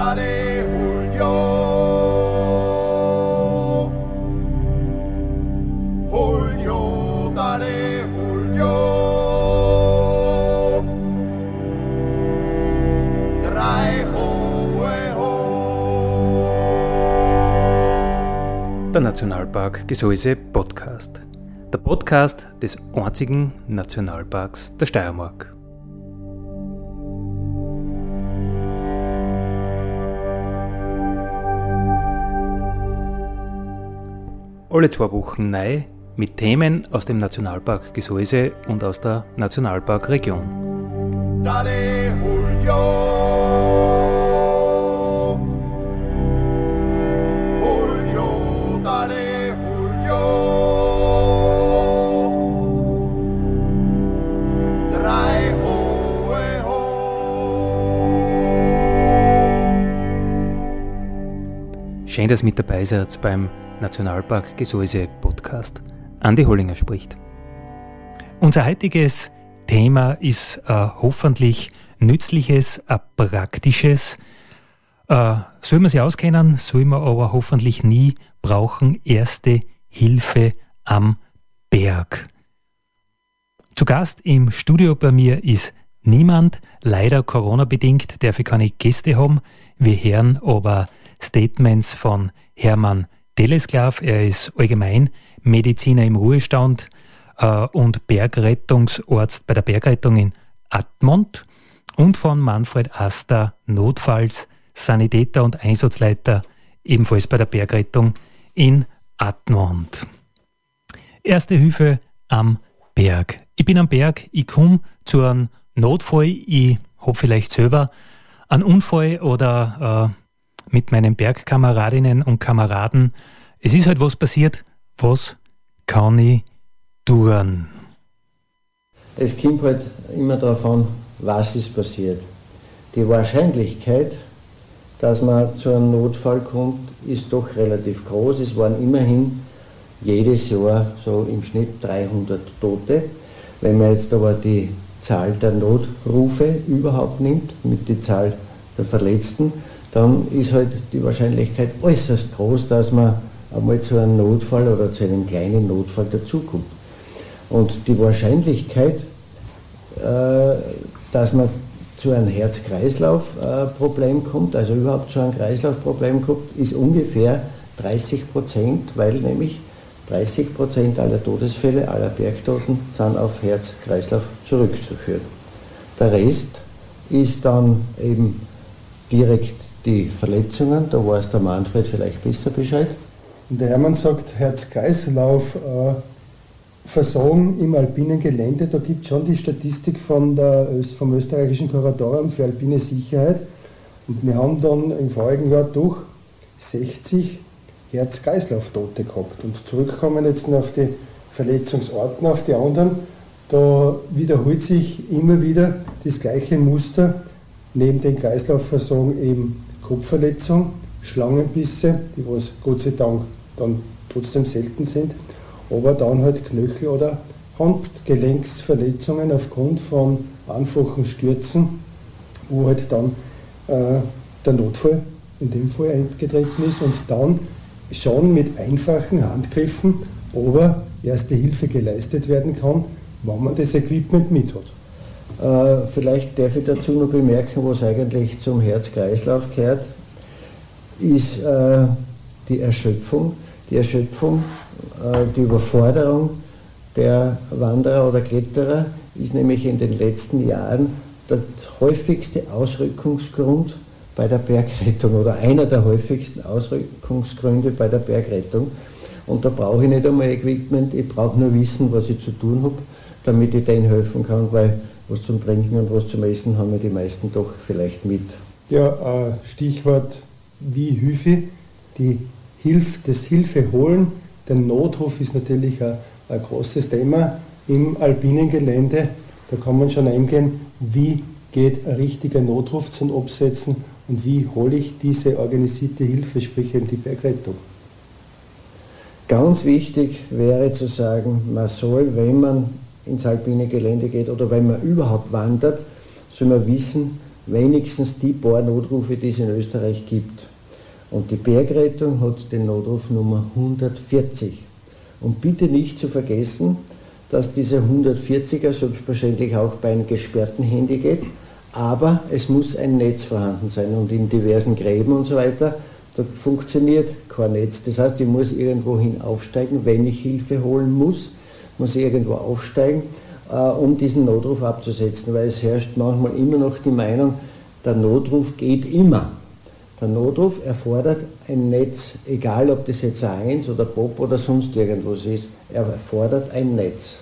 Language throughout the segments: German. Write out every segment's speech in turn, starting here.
Dale Julio. Julio, dale Julio. Drei hohe ho. Der Nationalpark Gesäuse Podcast. Der Podcast des einzigen Nationalparks der Steiermark. Alle zwei Wochen neu mit Themen aus dem Nationalpark Gesäuse und aus der Nationalparkregion. Dale Julio. Julio, dale Julio. Drei hohe ho. Schön, dass ihr mit dabei seid beim Nationalpark Gesäuse Podcast. Andi Hollinger spricht. Unser heutiges Thema ist äh, hoffentlich nützliches, äh, praktisches. Äh, soll man sich auskennen, soll man aber hoffentlich nie brauchen. Erste Hilfe am Berg. Zu Gast im Studio bei mir ist niemand, leider Corona-bedingt, darf ich keine Gäste haben. Wir hören aber Statements von Hermann Telesklav. Er ist Allgemeinmediziner im Ruhestand äh, und Bergrettungsarzt bei der Bergrettung in Admont und von Manfred Aster, Notfalls Sanitäter und Einsatzleiter ebenfalls bei der Bergrettung in Admont. Erste Hilfe am Berg. Ich bin am Berg, ich komme zu einem Notfall, ich habe vielleicht selber einen Unfall oder äh, mit meinen Bergkameradinnen und Kameraden. Es ist halt was passiert. Was kann ich tun? Es kommt halt immer darauf an, was ist passiert. Die Wahrscheinlichkeit, dass man zu einem Notfall kommt, ist doch relativ groß. Es waren immerhin jedes Jahr so im Schnitt 300 Tote. Wenn man jetzt aber die Zahl der Notrufe überhaupt nimmt, mit der Zahl der Verletzten, dann ist halt die Wahrscheinlichkeit äußerst groß, dass man einmal zu einem Notfall oder zu einem kleinen Notfall dazukommt. Und die Wahrscheinlichkeit, äh, dass man zu einem Herz-Kreislauf-Problem kommt, also überhaupt zu einem Kreislaufproblem kommt, ist ungefähr 30 Prozent, weil nämlich 30 Prozent aller Todesfälle, aller Bergtoten sind auf Herz-Kreislauf zurückzuführen. Der Rest ist dann eben direkt die Verletzungen, da weiß der Manfred vielleicht besser Bescheid. Und der Hermann sagt, Herz-Kreislauf, äh, im alpinen Gelände, da gibt es schon die Statistik von der, vom österreichischen Kuratorium für alpine Sicherheit. Und wir haben dann im vorigen Jahr durch 60 Herz-Kreislauf-Tote gehabt. Und zurückkommen jetzt noch auf die Verletzungsorten, auf die anderen, da wiederholt sich immer wieder das gleiche Muster, neben den Kreislaufversorgung eben Kopfverletzung, Schlangenbisse, die was Gott sei Dank dann trotzdem selten sind, aber dann halt Knöchel- oder Handgelenksverletzungen aufgrund von einfachen Stürzen, wo halt dann äh, der Notfall in dem Fall eingetreten ist und dann schon mit einfachen Handgriffen aber erste Hilfe geleistet werden kann, wenn man das Equipment mit hat. Äh, vielleicht darf ich dazu noch bemerken, was eigentlich zum Herz-Kreislauf gehört, ist äh, die Erschöpfung. Die Erschöpfung, äh, die Überforderung der Wanderer oder Kletterer ist nämlich in den letzten Jahren der häufigste Ausrückungsgrund bei der Bergrettung oder einer der häufigsten Ausrückungsgründe bei der Bergrettung. Und da brauche ich nicht einmal Equipment, ich brauche nur wissen, was ich zu tun habe, damit ich denen helfen kann, weil was zum Trinken und was zum Essen haben wir die meisten doch vielleicht mit. Ja, Stichwort wie Hilfe, die Hilf, das Hilfe holen. Der Notruf ist natürlich ein, ein großes Thema im alpinen Gelände. Da kann man schon eingehen, wie geht ein richtiger Notruf zum Absetzen und wie hole ich diese organisierte Hilfe, sprich eben die Bergrettung. Ganz wichtig wäre zu sagen, man soll, wenn man ins alpine Gelände geht oder wenn man überhaupt wandert, soll man wissen, wenigstens die paar Notrufe, die es in Österreich gibt. Und die Bergrettung hat den Notruf Nummer 140. Und bitte nicht zu vergessen, dass dieser 140er selbstverständlich auch bei einem gesperrten Handy geht, aber es muss ein Netz vorhanden sein und in diversen Gräben und so weiter, da funktioniert kein Netz. Das heißt, ich muss irgendwohin aufsteigen, wenn ich Hilfe holen muss, muss irgendwo aufsteigen, äh, um diesen Notruf abzusetzen, weil es herrscht manchmal immer noch die Meinung, der Notruf geht immer. Der Notruf erfordert ein Netz, egal ob das jetzt ein 1 oder Pop oder sonst irgendwas ist, er erfordert ein Netz.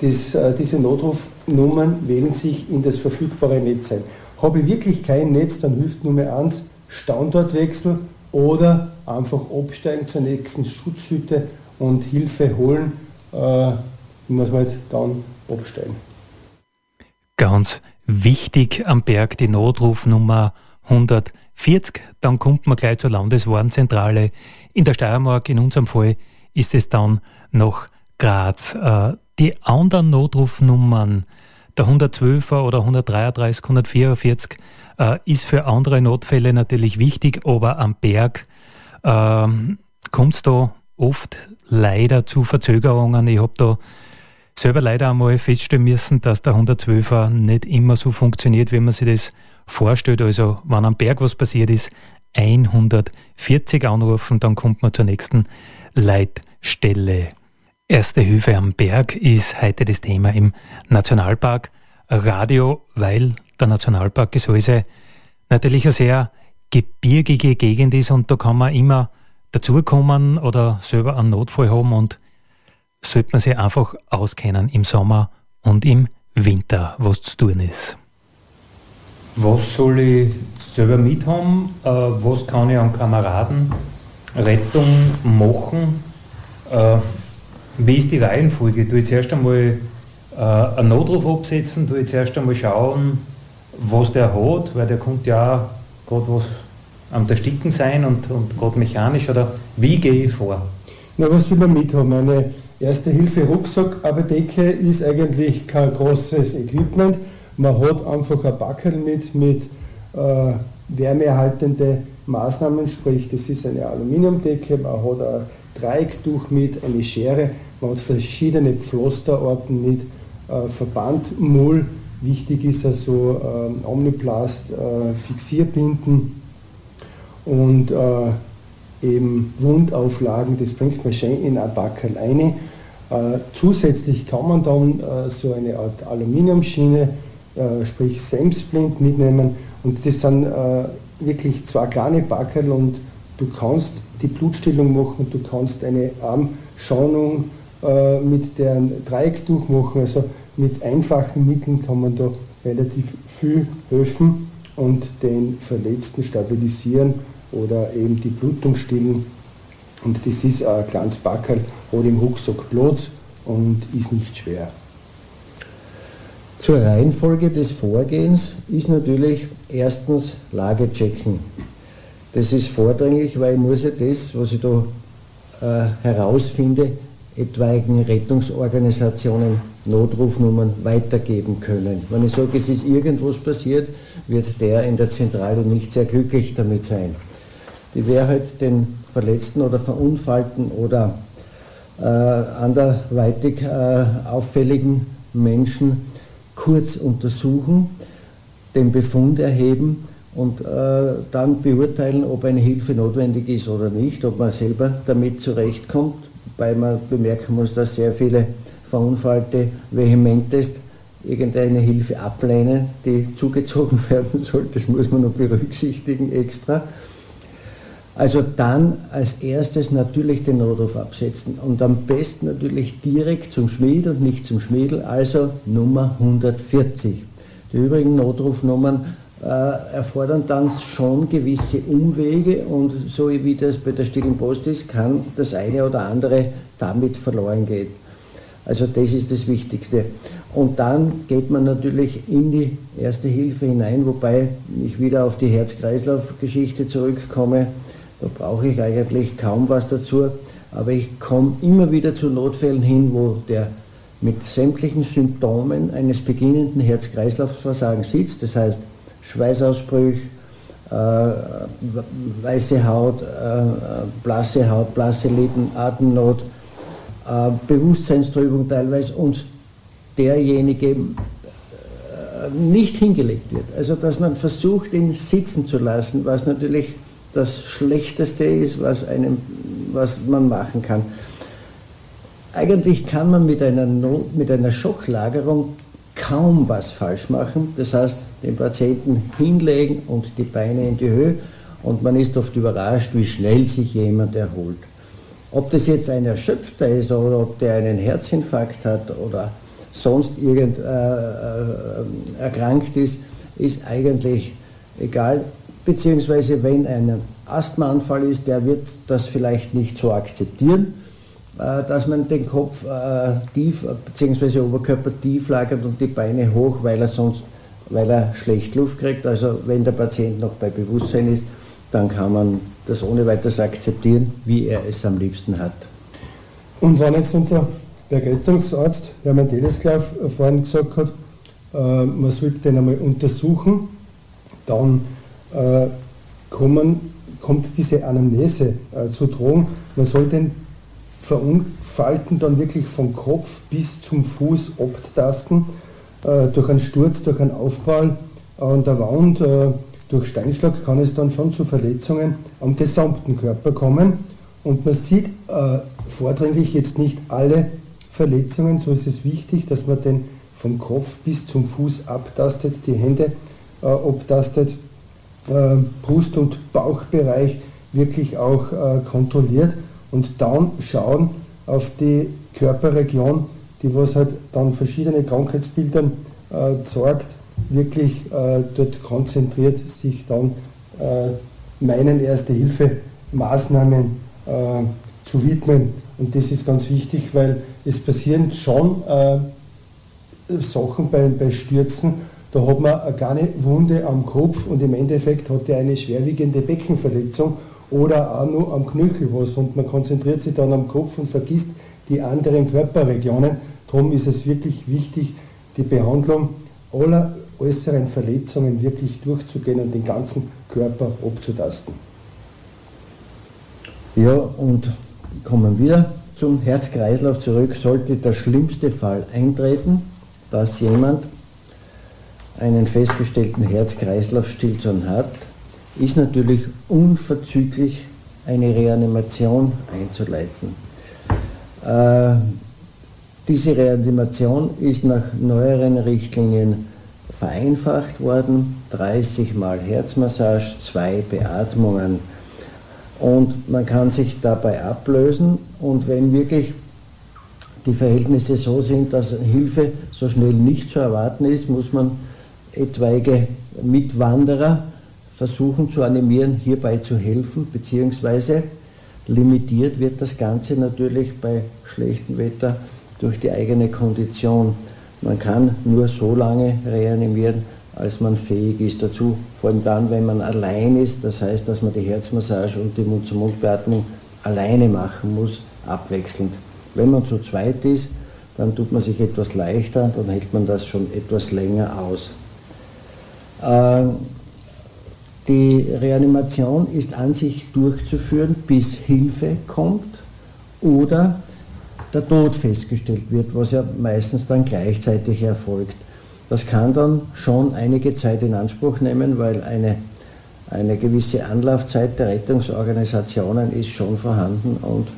Das, äh, diese Notrufnummern wählen sich in das verfügbare Netz ein. Habe ich wirklich kein Netz, dann hilft Nummer 1 Standortwechsel oder einfach absteigen zur nächsten Schutzhütte und Hilfe holen. Äh, muss man halt dann absteigen. Ganz wichtig am Berg die Notrufnummer 140. Dann kommt man gleich zur Landeswarnzentrale. In der Steiermark, in unserem Fall, ist es dann noch Graz. Äh, die anderen Notrufnummern, der 112er oder 133, 144, äh, ist für andere Notfälle natürlich wichtig, aber am Berg äh, kommt es da oft leider zu Verzögerungen. Ich habe da selber leider einmal feststellen müssen, dass der 112er nicht immer so funktioniert, wie man sich das vorstellt. Also, wenn am Berg was passiert ist, 140 anrufen, dann kommt man zur nächsten Leitstelle. Erste Hilfe am Berg ist heute das Thema im Nationalpark Radio, weil der Nationalpark Gesäuse natürlich eine sehr gebirgige Gegend ist und da kann man immer dazukommen oder selber einen Notfall haben und sollte man sich einfach auskennen im Sommer und im Winter, was zu tun ist. Was soll ich selber mithaben? Äh, was kann ich an Kameradenrettung machen? Äh, wie ist die Reihenfolge? Du jetzt erst einmal äh, einen Notruf absetzen, du jetzt erst einmal schauen, was der hat, weil der kommt ja gerade was am Ersticken sein und, und gerade mechanisch oder wie gehe ich vor? Na, was will man mithaben? Eine Erste Hilfe Rucksack, aber Decke ist eigentlich kein großes Equipment. Man hat einfach ein Backel mit, mit äh, wärmeerhaltende Maßnahmen, sprich das ist eine Aluminiumdecke, man hat ein Dreiecktuch mit, eine Schere, man hat verschiedene Pflasterarten mit, äh, Verbandmull, wichtig ist also äh, Omniplast, äh, Fixierbinden und äh, eben Wundauflagen, das bringt man schön in ein Backel rein. Äh, zusätzlich kann man dann äh, so eine Art Aluminiumschiene, äh, sprich Samsplint mitnehmen. Und das sind wirklich zwei kleine Backel und du kannst die Blutstillung machen, du kannst eine Armschonung mit deren Dreiecktuch machen, also mit einfachen Mitteln kann man da relativ viel helfen und den Verletzten stabilisieren oder eben die Blutung stillen. Und das ist ein kleines Backel, hat im Rucksack Platz und ist nicht schwer. Zur Reihenfolge des Vorgehens ist natürlich erstens Lage checken. Das ist vordringlich, weil ich muss ja das, was ich da äh, herausfinde, etwaigen Rettungsorganisationen Notrufnummern weitergeben können. Wenn ich sage, es ist irgendwas passiert, wird der in der Zentrale nicht sehr glücklich damit sein. Die wäre halt den Verletzten oder Verunfallten oder äh, anderweitig äh, auffälligen Menschen kurz untersuchen, den Befund erheben und äh, dann beurteilen, ob eine Hilfe notwendig ist oder nicht, ob man selber damit zurechtkommt, weil man bemerken muss, dass sehr viele Verunfallte vehementest irgendeine Hilfe ablehnen, die zugezogen werden soll. Das muss man noch berücksichtigen extra. Also dann als erstes natürlich den Notruf absetzen und am besten natürlich direkt zum Schmied und nicht zum Schmiedel, also Nummer 140. Die übrigen Notrufnummern äh, erfordern dann schon gewisse Umwege und so wie das bei der stillen Post ist, kann das eine oder andere damit verloren gehen. Also das ist das Wichtigste. Und dann geht man natürlich in die Erste Hilfe hinein, wobei ich wieder auf die Herz-Kreislauf-Geschichte zurückkomme. Da brauche ich eigentlich kaum was dazu, aber ich komme immer wieder zu Notfällen hin, wo der mit sämtlichen Symptomen eines beginnenden Herz-Kreislauf-Versagens sitzt, das heißt Schweißausbrüche, äh, weiße Haut, äh, blasse Haut, blasse Lippen, Atemnot, äh, Bewusstseinstrübung teilweise und derjenige äh, nicht hingelegt wird. Also dass man versucht, ihn sitzen zu lassen, was natürlich das Schlechteste ist, was, einem, was man machen kann. Eigentlich kann man mit einer, Not, mit einer Schocklagerung kaum was falsch machen. Das heißt, den Patienten hinlegen und die Beine in die Höhe und man ist oft überrascht, wie schnell sich jemand erholt. Ob das jetzt ein Erschöpfter ist oder ob der einen Herzinfarkt hat oder sonst irgend äh, äh, erkrankt ist, ist eigentlich egal. Beziehungsweise wenn ein Asthmaanfall ist, der wird das vielleicht nicht so akzeptieren äh, dass man den Kopf äh, tief bzw. Oberkörper tief lagert und die Beine hoch, weil er sonst weil er schlecht Luft kriegt. Also wenn der Patient noch bei Bewusstsein ist, dann kann man das ohne weiteres akzeptieren, wie er es am liebsten hat. Und wenn jetzt unser Bergrettungsarzt Hermann Telesklav vorhin gesagt hat, äh, man sollte den einmal untersuchen, dann äh, kommen, kommt diese Anamnese äh, zu Drogen. Man soll den Verunfallten dann wirklich vom Kopf bis zum Fuß abtasten, äh, durch einen Sturz, durch einen Aufprall an der Wand, äh, durch Steinschlag kann es dann schon zu Verletzungen am gesamten Körper kommen. Und man sieht äh, vordringlich jetzt nicht alle Verletzungen, so ist es wichtig, dass man den vom Kopf bis zum Fuß abtastet, die Hände äh, abtastet, äh, Brust- und Bauchbereich wirklich auch äh, kontrolliert und dann schauen auf die Körperregion, die was halt dann verschiedene Krankheitsbilder äh, zeigt, wirklich äh, dort konzentriert sich dann äh, meinen Erste-Hilfe-Maßnahmen äh, zu widmen. Und das ist ganz wichtig, weil es passieren schon äh, Sachen bei, bei Stürzen, da hat man eine kleine Wunde am Kopf und im Endeffekt hat er eine schwerwiegende Beckenverletzung oder auch nur am Knöchel was und man konzentriert sich dann am Kopf und vergisst die anderen Körperregionen. Darum ist es wirklich wichtig, die Behandlung aller äußeren Verletzungen wirklich durchzugehen und den ganzen Körper abzutasten. Ja, und kommen wir zum Herzkreislauf zurück. Sollte der schlimmste Fall eintreten, dass jemand einen festgestellten Herz-Kreislauf-Stillstand hat, ist natürlich unverzüglich eine Reanimation einzuleiten. Äh, diese Reanimation ist nach neueren Richtlinien vereinfacht worden. 30 Mal Herzmassage, zwei Beatmungen. Und man kann sich dabei ablösen und wenn wirklich die Verhältnisse so sind, dass Hilfe so schnell nicht zu erwarten ist, muss man etwaige Mitwanderer versuchen zu animieren, hierbei zu helfen, beziehungsweise limitiert wird das Ganze natürlich bei schlechtem Wetter durch die eigene Kondition. Man kann nur so lange reanimieren, als man fähig ist dazu, vor allem dann, wenn man allein ist, das heißt, dass man die Herzmassage und die Mund-zu-Mund-Beatmung alleine machen muss, abwechselnd. Wenn man zu zweit ist, dann tut man sich etwas leichter, dann hält man das schon etwas länger aus. Äh, die Reanimation ist an sich durchzuführen, bis Hilfe kommt oder der Tod festgestellt wird, was ja meistens dann gleichzeitig erfolgt. Das kann dann schon einige Zeit in Anspruch nehmen, weil eine, eine gewisse Anlaufzeit der Rettungsorganisationen ist schon vorhanden und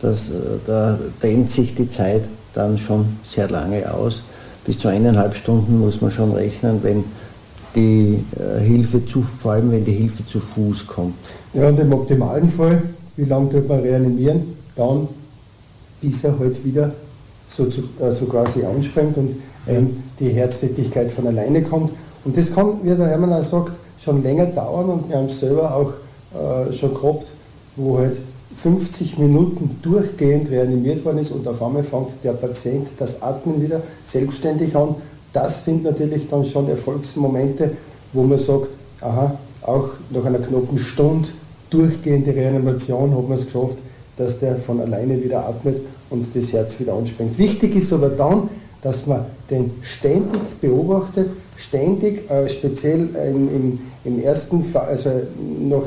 das, äh, da dehnt sich die Zeit dann schon sehr lange aus. Bis zu eineinhalb Stunden muss man schon rechnen, wenn die äh, Hilfe zu, vor allem wenn die Hilfe zu Fuß kommt. Ja, und im optimalen Fall, wie lange tut man reanimieren? Dann, bis er halt wieder so, zu, äh, so quasi anspringt und ähm, die Herztätigkeit von alleine kommt. Und das kann, wie der Hermann auch sagt, schon länger dauern und wir haben es selber auch äh, schon gehabt, wo halt 50 Minuten durchgehend reanimiert worden ist und auf einmal fängt der Patient das Atmen wieder selbstständig an das sind natürlich dann schon Erfolgsmomente, wo man sagt, aha, auch nach einer knappen Stunde durchgehende Reanimation hat man es geschafft, dass der von alleine wieder atmet und das Herz wieder anspringt. Wichtig ist aber dann, dass man den ständig beobachtet, ständig, äh, speziell im, im, im, ersten Fall, also noch,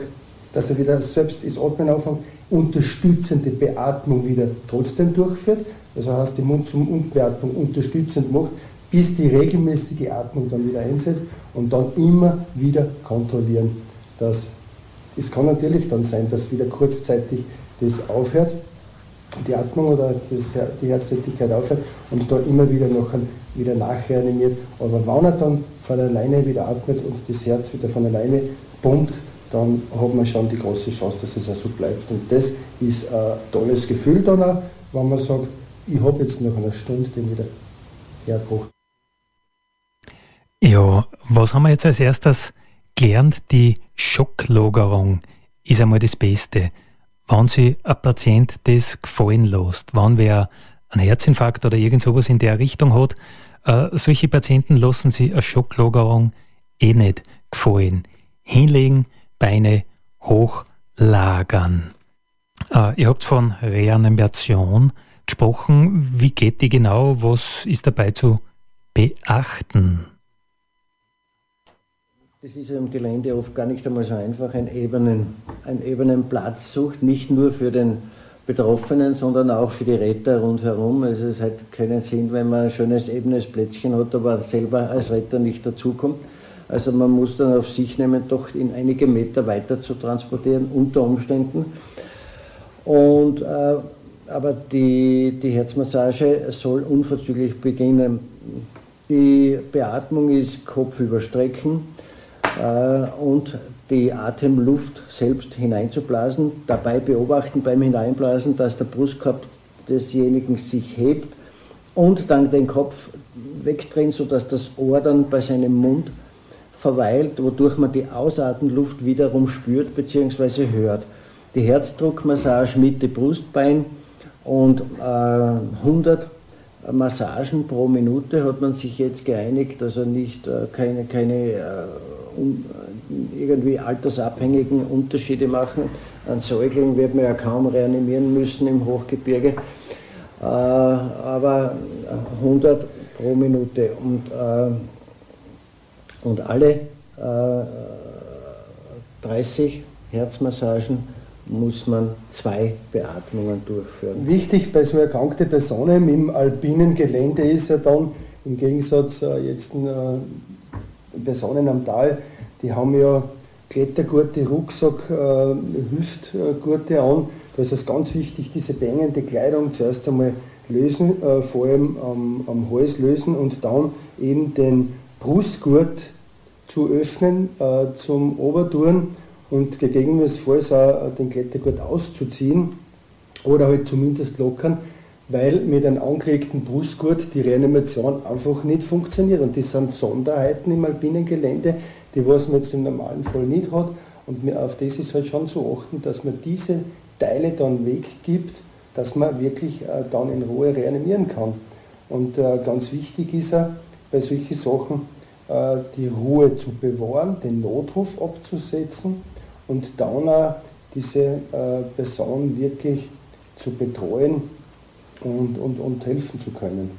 dass er wieder selbst das Atmen anfängt, unterstützende Beatmung wieder trotzdem durchführt, also heißt die Mund-zum-Mund-Beatmung unterstützend macht, bis die regelmäßige Atmung dann wieder einsetzt und dann immer wieder kontrollieren. Dass, es kann natürlich dann sein, dass wieder kurzzeitig das aufhört, die Atmung oder das, die Herztätigkeit aufhört und da immer wieder noch ein, wieder nachreanimiert. Aber wenn er dann von alleine wieder atmet und das Herz wieder von alleine pumpt, dann hat man schon die große Chance, dass es auch so bleibt. Und das ist ein tolles Gefühl dann auch, wenn man sagt, ich habe jetzt nach einer Stunde den wieder hergebracht. Ja, was haben wir jetzt als erstes gelernt? Die Schocklagerung ist einmal das Beste. Wenn sich ein Patient das gefallen lässt, wenn wer einen Herzinfarkt oder irgend sowas in der Richtung hat, äh, solche Patienten lassen sich eine Schocklagerung eh nicht gefallen. Hinlegen, Beine hochlagern. Äh, ihr habt von Reanimation gesprochen. Wie geht die genau? Was ist dabei zu beachten? Das ist im Gelände oft gar nicht einmal so einfach, einen ebenen, einen ebenen Platz sucht, nicht nur für den Betroffenen, sondern auch für die Retter rundherum. Also es hat keinen Sinn, wenn man ein schönes ebenes Plätzchen hat, aber selber als Retter nicht dazukommt. Also man muss dann auf sich nehmen, doch in einige Meter weiter zu transportieren, unter Umständen. Und, äh, aber die, die Herzmassage soll unverzüglich beginnen. Die Beatmung ist Kopfüberstrecken äh, und die Atemluft selbst hineinzublasen, dabei beobachten beim Hineinblasen, dass der Brustkorb desjenigen sich hebt und dann den Kopf wegdrehen, sodass das Ohr dann bei seinem Mund verweilt, wodurch man die Ausatemluft wiederum spürt bzw. hört. Die Herzdruckmassage Mitte Brustbein und äh, 100 Massagen pro Minute hat man sich jetzt geeinigt, also nicht äh, keine, keine äh, äh, irgendwie altersabhängigen Unterschiede machen. Ein Säugling wird man ja kaum reanimieren müssen im Hochgebirge, äh, aber 100 pro Minute und, äh, und alle 30 Herzmassagen muss man zwei Beatmungen durchführen. Wichtig bei so erkrankten Personen im alpinen Gelände ist ja dann im Gegensatz äh, jetzt äh, Personen am Tal, die haben ja Klettergurte, Rucksack, äh, Hüftgurte an. Da ist es ganz wichtig, diese bängende Kleidung zuerst einmal lösen, äh, vor allem am, am Hals lösen und dann eben den Brustgurt zu öffnen äh, zum Obertouren und gegebenenfalls auch den Klettergurt auszuziehen oder halt zumindest lockern, weil mit einem angelegten Brustgurt die Reanimation einfach nicht funktioniert. Und das sind Sonderheiten im alpinen Gelände, die was man jetzt im normalen Fall nicht hat. Und auf das ist halt schon zu achten, dass man diese Teile dann weggibt, dass man wirklich äh, dann in Ruhe reanimieren kann. Und äh, ganz wichtig ist er bei solchen Sachen, äh, die Ruhe zu bewahren, den Notruf abzusetzen und dann auch diese Person wirklich zu betreuen und, und, und helfen zu können.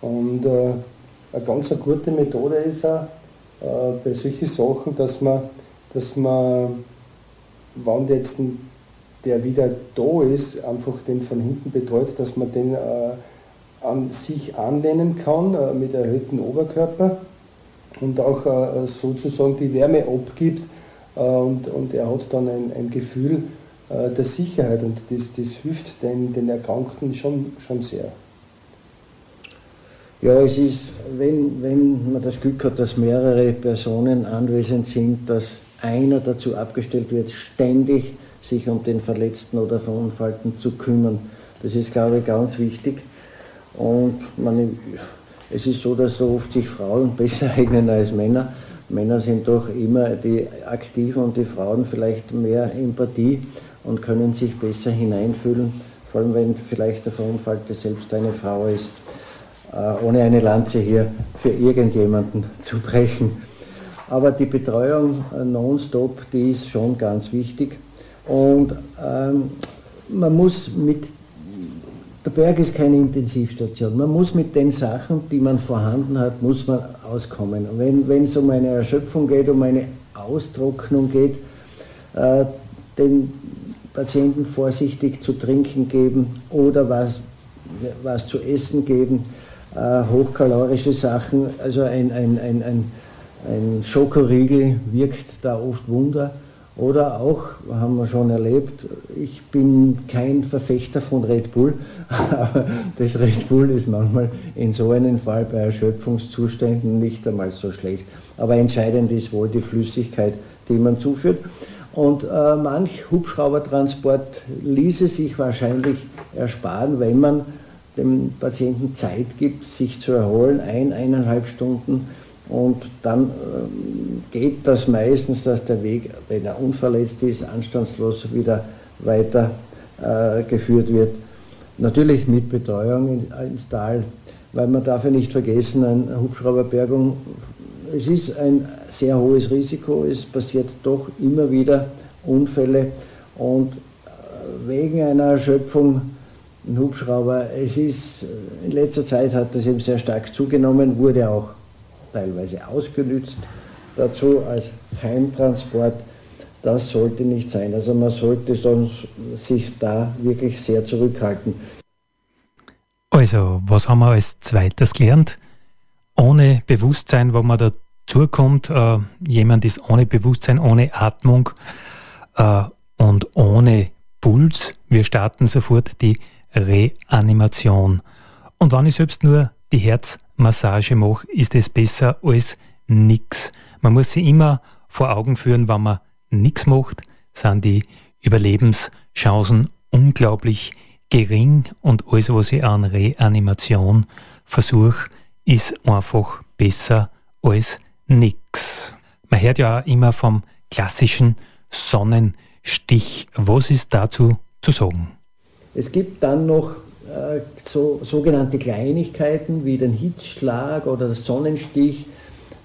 Und äh, eine ganz eine gute Methode ist auch äh, bei solchen Sachen, dass man, dass man, wenn jetzt der wieder da ist, einfach den von hinten betreut, dass man den äh, an sich anlehnen kann äh, mit erhöhtem Oberkörper und auch äh, sozusagen die Wärme abgibt äh, und, und er hat dann ein, ein Gefühl, der Sicherheit und das, das hilft den, den Erkrankten schon, schon sehr. Ja, es ist, wenn, wenn man das Glück hat, dass mehrere Personen anwesend sind, dass einer dazu abgestellt wird, ständig sich um den Verletzten oder Verunfallten zu kümmern. Das ist, glaube ich, ganz wichtig. Und man, es ist so, dass so oft sich Frauen besser eignen als Männer. Männer sind doch immer die Aktiven und die Frauen vielleicht mehr Empathie und können sich besser hineinfühlen, vor allem wenn vielleicht der Verunfallte selbst eine Frau ist, äh, ohne eine Lanze hier für irgendjemanden zu brechen. Aber die Betreuung äh, nonstop, die ist schon ganz wichtig und ähm, man muss mit der Berg ist keine Intensivstation. Man muss mit den Sachen, die man vorhanden hat, muss man auskommen. Wenn, es um eine Erschöpfung geht, um eine Austrocknung geht, äh, den Patienten vorsichtig zu trinken geben oder was, was zu essen geben, äh, hochkalorische Sachen, also ein, ein, ein, ein, ein Schokoriegel wirkt da oft Wunder. Oder auch, haben wir schon erlebt, ich bin kein Verfechter von Red Bull, aber das Red Bull ist manchmal in so einem Fall bei Erschöpfungszuständen nicht einmal so schlecht. Aber entscheidend ist wohl die Flüssigkeit, die man zuführt. Und äh, manch Hubschraubertransport ließe sich wahrscheinlich ersparen, wenn man dem Patienten Zeit gibt, sich zu erholen, ein, eineinhalb Stunden. Und dann ähm, geht das meistens, dass der Weg, wenn er unverletzt ist, anstandslos wieder weiter äh, geführt wird. Natürlich mit Betreuung in, ins Tal, weil man darf ja nicht vergessen, eine Hubschrauberbergung es ist ein sehr hohes Risiko, es passiert doch immer wieder Unfälle und äh, wegen einer Erschöpfung ein Hubschrauber, es ist, äh, in letzter Zeit hat das eben sehr stark zugenommen, wurde auch teilweise ausgenützt dazu als Heimtransport. Das sollte nicht sein. Also man sollte sich da wirklich sehr zurückhalten. Also, was haben wir als zweites gelernt? Ohne Bewusstsein, wo man da zukommt. Äh, jemand ist ohne Bewusstsein, ohne Atmung äh, und ohne Puls. Wir starten sofort die Reanimation. Und wenn ich selbst nur die Herzmassage mache, ist es besser als nichts. Man muss sich immer vor Augen führen, wenn man nichts macht, sind die Überlebenschancen unglaublich gering und alles, was ich an Reanimation versuche, ist einfach besser als nix. Man hört ja immer vom klassischen Sonnenstich. Was ist dazu zu sagen? Es gibt dann noch äh, so, sogenannte Kleinigkeiten wie den Hitzschlag oder das Sonnenstich,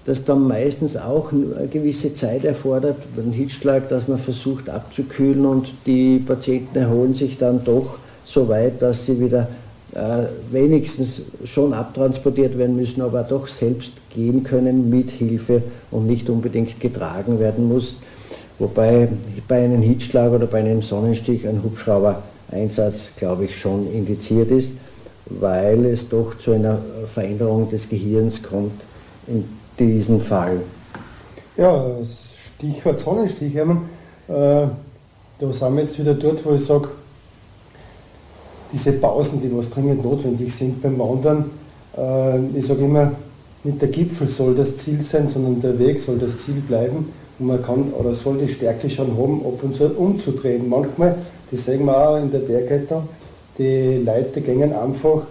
das dann meistens auch eine gewisse Zeit erfordert. Den Hitzschlag, dass man versucht abzukühlen und die Patienten erholen sich dann doch so weit, dass sie wieder wenigstens schon abtransportiert werden müssen, aber doch selbst gehen können mit Hilfe und nicht unbedingt getragen werden muss. Wobei bei einem Hitzschlag oder bei einem Sonnenstich ein Hubschrauber-Einsatz, glaube ich, schon indiziert ist, weil es doch zu einer Veränderung des Gehirns kommt in diesem Fall. Ja, Stichwort Sonnenstich, Hermann. Äh, da sind wir jetzt wieder dort, wo ich sage, diese Pausen, die was dringend notwendig sind beim Wandern, äh, ich sage immer, nicht der Gipfel soll das Ziel sein, sondern der Weg soll das Ziel bleiben. Und man kann oder soll die Stärke schon haben, ab und zu umzudrehen. Manchmal, das sehen wir auch in der Bergrettung, die Leute gehen einfach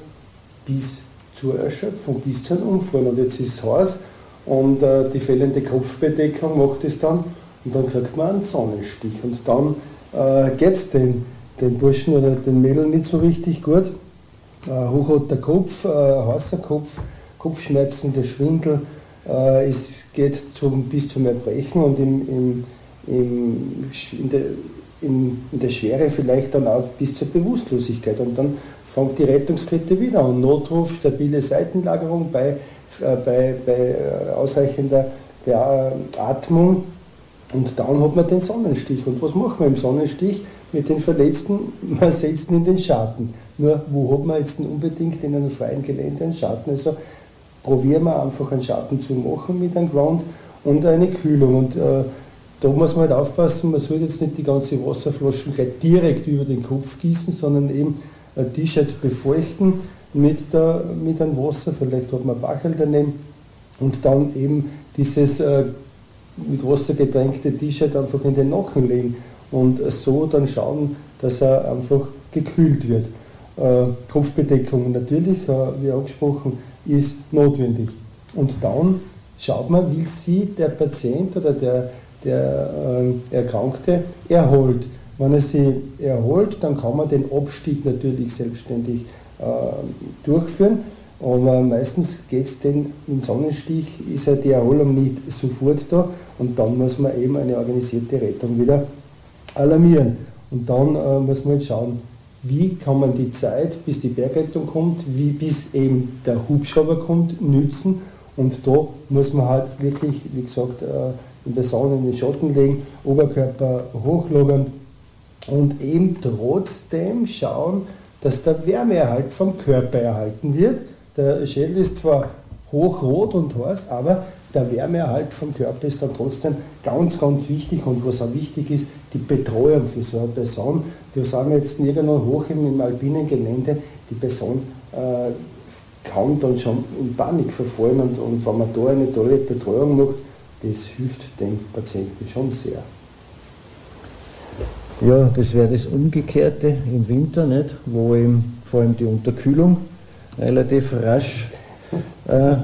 bis zur Erschöpfung, bis zum Umfallen. Und jetzt ist es heiß und äh, die fehlende Kopfbedeckung macht es dann und dann kriegt man einen Sonnenstich. Und dann äh, geht es den den Burschen oder den Mädeln nicht so richtig gut. Äh, hochroter Kopf, äh, heißer Kopf, Kopfschmerzen, der Schwindel. Äh, es geht zum, bis zum Erbrechen und im, im, im, in, der, in, in, der Schwere vielleicht dann auch bis zur Bewusstlosigkeit. Und dann fängt die Rettungskette wieder an. Notruf, stabile Seitenlagerung bei, äh, bei, bei äh, ausreichender Beatmung. Und dann hat man den Sonnenstich. Und was machen wir im Sonnenstich? Mit den Verletzten, man setzt ihn in den Schatten. Nur wo hat man jetzt unbedingt in einem freien Gelände einen Schatten? Also probieren wir einfach einen Schatten zu machen mit einem Ground und eine Kühlung. Und äh, da muss man halt aufpassen, man sollte jetzt nicht die ganze Wasserflaschen gleich direkt über den Kopf gießen, sondern eben ein T-Shirt befeuchten mit, der, mit einem Wasser, vielleicht hat man Bachel daneben und dann eben dieses äh, mit Wasser getränkte T-Shirt einfach in den Nacken legen und so dann schauen, dass er einfach gekühlt wird. Äh, Kopfbedeckung natürlich, äh, wie angesprochen, ist notwendig. Und dann schaut man, wie sich der Patient oder der, der äh, Erkrankte erholt. Wenn er sich erholt, dann kann man den Abstieg natürlich selbstständig durchführen. Aber meistens geht es den im Sonnenstich, ist ja die Erholung nicht sofort da und dann muss man eben eine organisierte Rettung wieder alarmieren. Und dann äh, muss man jetzt schauen, wie kann man die Zeit, bis die Bergrettung kommt, wie bis eben der Hubschrauber kommt, nützen. Und da muss man halt wirklich, wie gesagt, äh, in der Sonne in den Schatten legen, Oberkörper hochlagern und eben trotzdem schauen, dass der Wärmeerhalt vom Körper erhalten wird. Der Schädel ist zwar hochrot und heiß, aber der Wärmeerhalt vom Körper ist dann trotzdem ganz, ganz wichtig. Und was auch wichtig ist, die Betreuung für so eine Person. Wir jetzt irgendwo hoch im, im alpinen Gelände. Die Person äh, kann dann schon in Panik verfallen. Und, und wenn man da eine tolle Betreuung macht, das hilft dem Patienten schon sehr. Ja, das wäre das Umgekehrte im Winter, nicht? wo eben vor allem die Unterkühlung relativ rasch äh,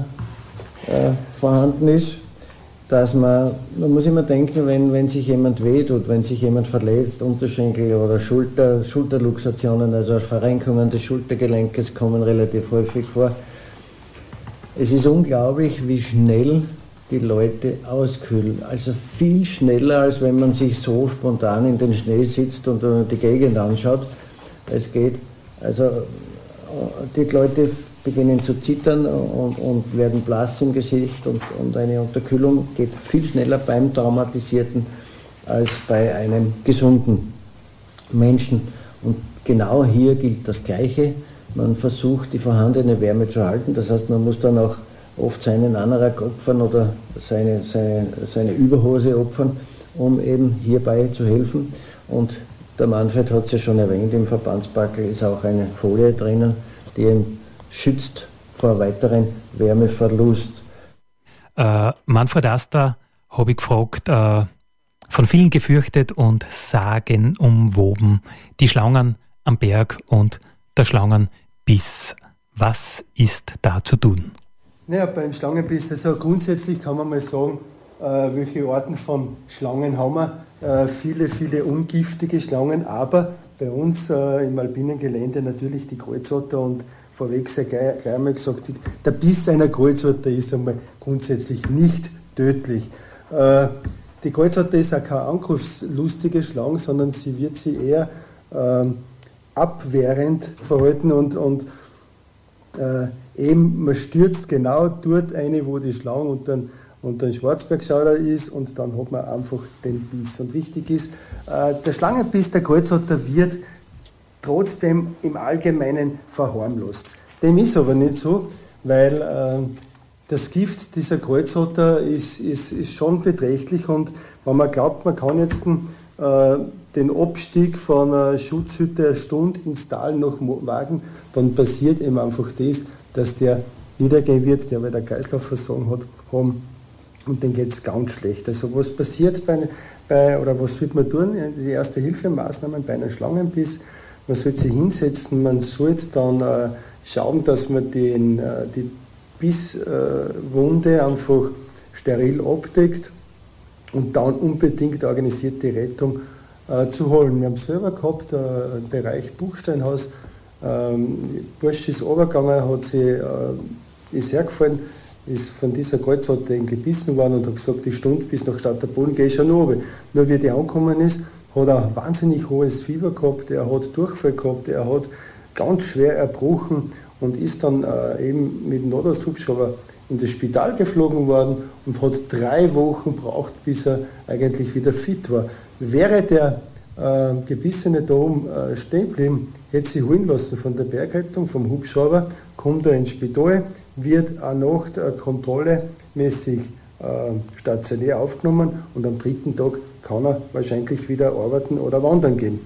äh, vorhanden ist, dass man, man muss immer denken, wenn, wenn sich jemand wehtut, wenn sich jemand verletzt, Unterschenkel oder Schulter, Schulterluxationen, also Verrenkungen des Schultergelenkes kommen relativ häufig vor. Es ist unglaublich, wie schnell die Leute auskühlen. Also viel schneller, als wenn man sich so spontan in den Schnee sitzt und die Gegend anschaut. Es geht, also die Leute beginnen zu zittern und, und werden blass im Gesicht und, und eine Unterkühlung geht viel schneller beim Traumatisierten als bei einem gesunden Menschen. Und genau hier gilt das Gleiche. Man versucht, die vorhandene Wärme zu halten. Das heißt, man muss dann auch oft seinen Anorak opfern oder seine, seine, seine Überhose opfern, um eben hierbei zu helfen. Und der Manfred hat es ja schon erwähnt, im Verbandspackel ist auch eine Folie drinnen, die schützt vor weiteren Wärmeverlust. Äh, Manfred Aster habe ich gefragt, äh, von vielen gefürchtet und sagen umwoben, die Schlangen am Berg und der Schlangenbiss. Was ist da zu tun? Naja, beim Schlangenbiss, also grundsätzlich kann man mal sagen, äh, welche Arten von Schlangen haben wir. Äh, viele, viele ungiftige Schlangen, aber bei uns äh, im alpinen Gelände natürlich die Kreuzotter und vorweg sehr gleich, gleich einmal gesagt, der Biss einer Kreuzotter ist einmal grundsätzlich nicht tödlich. Äh, die Kreuzotter ist auch keine angriffslustige Schlange, sondern sie wird sie eher äh, abwehrend verhalten und, und äh, eben man stürzt genau dort eine, wo die Schlange und dann und ein Schwarzbergschauder ist und dann hat man einfach den Biss. Und wichtig ist, äh, der Schlangenbiss der Kreuzotter wird trotzdem im Allgemeinen verharmlost. Dem ist aber nicht so, weil äh, das Gift dieser Kreuzotter ist, ist, ist schon beträchtlich und wenn man glaubt, man kann jetzt äh, den Abstieg von einer Schutzhütte eine Stunde ins Tal noch wagen, dann passiert eben einfach das, dass der niedergehen wird, der weil der Kreislaufversorgung hat, haben und dann geht es ganz schlecht. Also was passiert bei, bei, oder was sollte man tun? Die erste Hilfemaßnahmen bei einem Schlangenbiss man sollte sich hinsetzen, man sollte dann äh, schauen, dass man den, äh, die Bisswunde einfach steril abdeckt und dann unbedingt organisiert die Rettung äh, zu holen. Wir haben selber gehabt, äh, im Bereich Buchsteinhaus, ähm, Bursch ist runtergegangen, hat sie, äh, ist hergefallen, ist von dieser Kreuzhatte gebissen worden und hat gesagt, die Stunde bis nach Stadt der Boden gehe ich schon runter. Nur wie die angekommen ist, hat er wahnsinnig hohes Fieber gehabt, er hat Durchfall gehabt, er hat ganz schwer erbrochen und ist dann äh, eben mit dem Notarzthubschrauber in das Spital geflogen worden und hat drei Wochen braucht, bis er eigentlich wieder fit war. Wäre der äh, gebissene da oben äh, stehen geblieben, hätte sie holen lassen von der Bergrettung, vom Hubschrauber, kommt er ins Spital, wird eine Nacht äh, kontrollemäßig stationär aufgenommen und am dritten Tag kann er wahrscheinlich wieder arbeiten oder wandern gehen.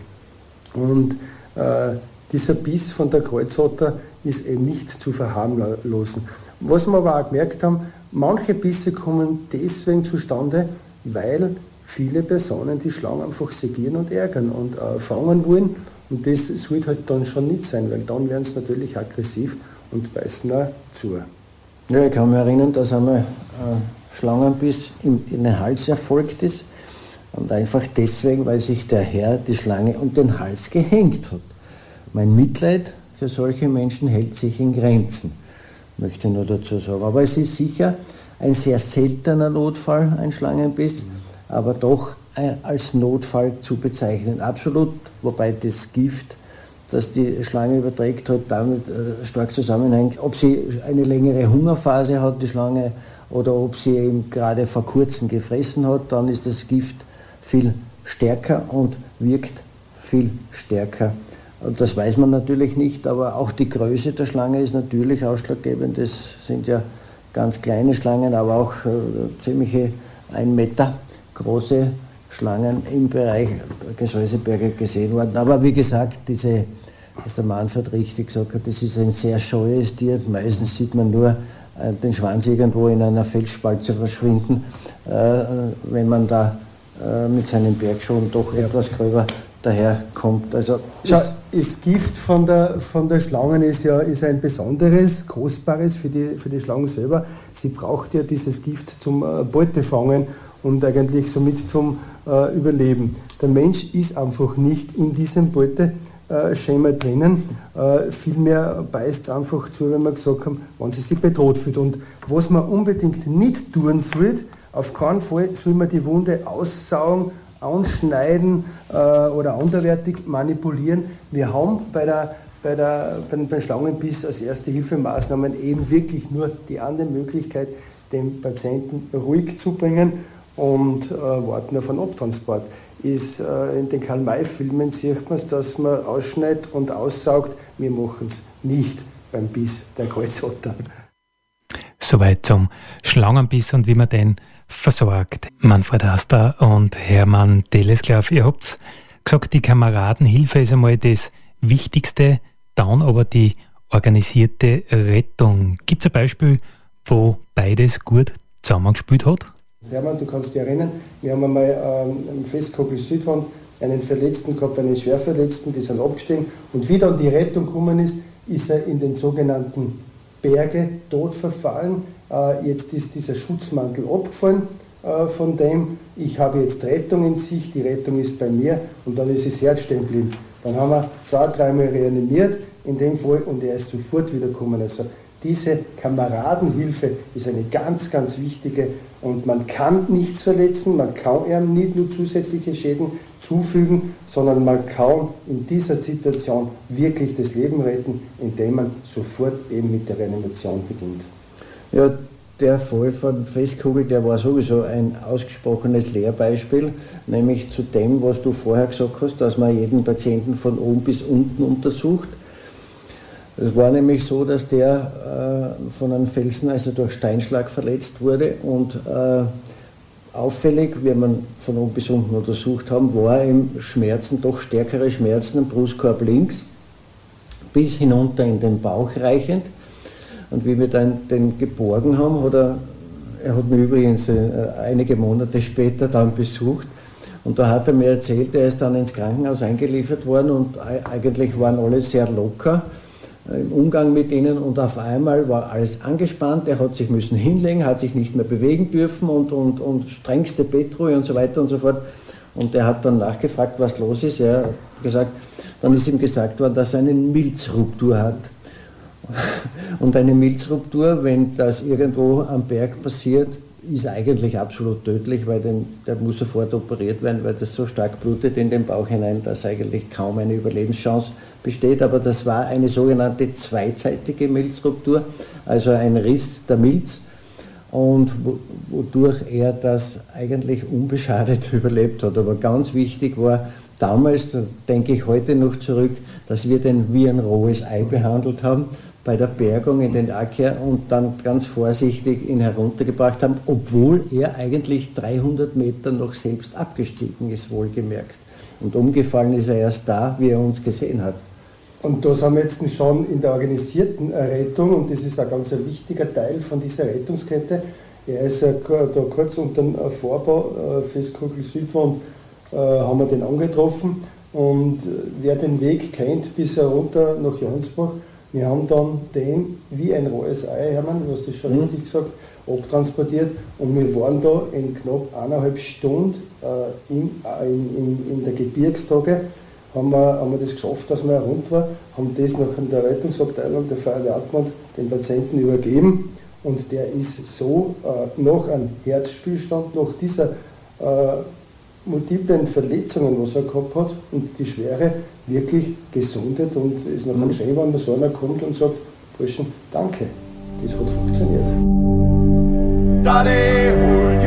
Und äh, dieser Biss von der Kreuzotter ist eben nicht zu verharmlosen. Was wir aber auch gemerkt haben, manche Bisse kommen deswegen zustande, weil viele Personen die Schlange einfach segieren und ärgern und äh, fangen wollen. Und das sollte halt dann schon nicht sein, weil dann werden sie natürlich aggressiv und beißen auch zu. Ja, ich kann mich erinnern, dass einmal äh, Schlangenbiss in, den Hals erfolgt ist. Und einfach deswegen, weil sich der Herr die Schlange um den Hals gehängt hat. Mein Mitleid für solche Menschen hält sich in Grenzen, möchte ich nur dazu sagen. Aber es ist sicher ein sehr seltener Notfall, ein Schlangenbiss, aber doch äh, als Notfall zu bezeichnen. Absolut, wobei das Gift dass die Schlange überträgt halt damit äh, stark zusammenhängt, ob sie eine längere Hungerphase hat, die Schlange, oder ob sie eben gerade vor kurzem gefressen hat, dann ist das Gift viel stärker und wirkt viel stärker. Und das weiß man natürlich nicht, aber auch die Größe der Schlange ist natürlich ausschlaggebend. Das sind ja ganz kleine Schlangen, aber auch äh, ziemliche ein Meter große Schlangen im Bereich der Gesäuseberge gesehen worden. Aber wie gesagt, diese, was der Manfred richtig gesagt hat, das ist ein sehr scheues Tier. Meistens sieht man nur den Schwanz irgendwo in einer Felsspalte verschwinden, äh, wenn man da äh, mit seinem Berg schon doch etwas gröber daherkommt. Also Schau, das Gift von der, von der Schlangen ist ja ist ein besonderes, kostbares für die, für die Schlangen selber. Sie braucht ja dieses Gift zum äh, Beutefangen und eigentlich somit zum äh, Überleben. Der Mensch ist einfach nicht in diesem Beuteschema drinnen. Äh, vielmehr beißt es einfach zu, wenn wir gesagt haben, wenn sie sich bedroht fühlt. Und was man unbedingt nicht tun soll, auf keinen Fall soll man die Wunde aussaugen, anschneiden äh, oder anderweitig manipulieren. Wir haben bei der bei, der, bei den Schlangenbiss als erste Hilfemaßnahmen eben wirklich nur die andere Möglichkeit, den Patienten ruhig zu bringen und äh, warten auf einen Abtransport. Ist, äh, in den Karl-May-Filmen sieht man es, dass man ausschneidet und aussaugt. Wir machen es nicht beim Biss der Kreuzotter. Soweit zum Schlangenbiss und wie man den versorgt. Manfred Asta und Hermann Telesklav, ihr habt gesagt, die Kameradenhilfe ist einmal das Wichtigste, dann aber die organisierte Rettung. Gibt es ein Beispiel, wo beides gut zusammengespielt hat? Hermann, du kannst dich erinnern, wir haben einmal ähm, im Festkogel Südhorn einen Verletzten gehabt, einen Schwerverletzten, die sind abgestiegen. Und wie dann die Rettung gekommen ist, ist er in den sogenannten Berge tot verfallen. Äh, jetzt ist dieser Schutzmantel abgefallen äh, von dem. Ich habe jetzt Rettung in sich, die Rettung ist bei mir und dann ist das Herz stehen. Dann haben wir zwei, dreimal reanimiert in dem Fall und er ist sofort wiedergekommen. Also diese Kameradenhilfe ist eine ganz, ganz wichtige und man kann nichts verletzen, man kann ihm nicht nur zusätzliche Schäden zufügen, sondern man kann in dieser Situation wirklich das Leben retten, indem man sofort eben mit der Reanimation beginnt. Ja, der Fall von Festkugel, der war sowieso ein ausgesprochenes Lehrbeispiel, nämlich zu dem, was du vorher gesagt hast, dass man jeden Patienten von oben bis unten untersucht. Es war nämlich so, dass der äh, von einem Felsen, also durch Steinschlag verletzt wurde und äh, auffällig, wie man von oben bis unten untersucht haben, war ihm Schmerzen, doch stärkere Schmerzen am Brustkorb links, bis hinunter in den Bauch reichend. Und wie wir dann den geborgen haben, hat er, er hat mich übrigens äh, einige Monate später dann besucht, und da hat er mir erzählt, er ist dann ins Krankenhaus eingeliefert worden und eigentlich waren alle sehr locker im Umgang mit ihnen und auf einmal war alles angespannt, er hat sich müssen hinlegen, hat sich nicht mehr bewegen dürfen und, und, und strengste Bettruhe und so weiter und so fort. Und er hat dann nachgefragt, was los ist. Er hat gesagt, dann ist ihm gesagt worden, dass er eine Milzruptur hat. Und eine Milzruptur, wenn das irgendwo am Berg passiert, ist eigentlich absolut tödlich, weil den, der muss sofort operiert werden, weil das so stark blutet in den Bauch hinein, dass eigentlich kaum eine Überlebenschance besteht. Aber das war eine sogenannte zweizeitige Milzruptur, also ein Riss der Milz und wodurch er das eigentlich unbeschadet überlebt hat. Aber ganz wichtig war damals, da denke ich heute noch zurück, dass wir den wie ein rohes Ei behandelt haben bei der Bergung in den Acker und dann ganz vorsichtig ihn heruntergebracht haben, obwohl er eigentlich 300 Meter noch selbst abgestiegen ist, wohlgemerkt. Und umgefallen ist er erst da, wie er uns gesehen hat. Und da sind wir jetzt schon in der organisierten Rettung und das ist ein ganz wichtiger Teil von dieser Rettungskette. Er ist da kurz unter dem Vorbau äh, Festkugel Südwand äh, haben wir den angetroffen und wer den Weg kennt bis herunter nach Jonsbach, wir haben dann den wie ein rohes Ei, Hermann, du hast das schon mhm. richtig gesagt, abtransportiert und wir waren da in knapp eineinhalb Stunden äh, in, äh, in, in, in, der Gebirgstage, haben wir, haben wir das geschafft, dass wir rund waren, haben das noch in der Rettungsabteilung der Feuerwehr Atmund den Patienten übergeben und der ist so äh, nach einem Herzstillstand, nach dieser äh, multiplen Verletzungen, was er gehabt hat, und die Schwere wirklich gesundet und ist noch mhm. schön, wenn da so einer kommt und sagt, Burschen, danke, das hat funktioniert. Daddy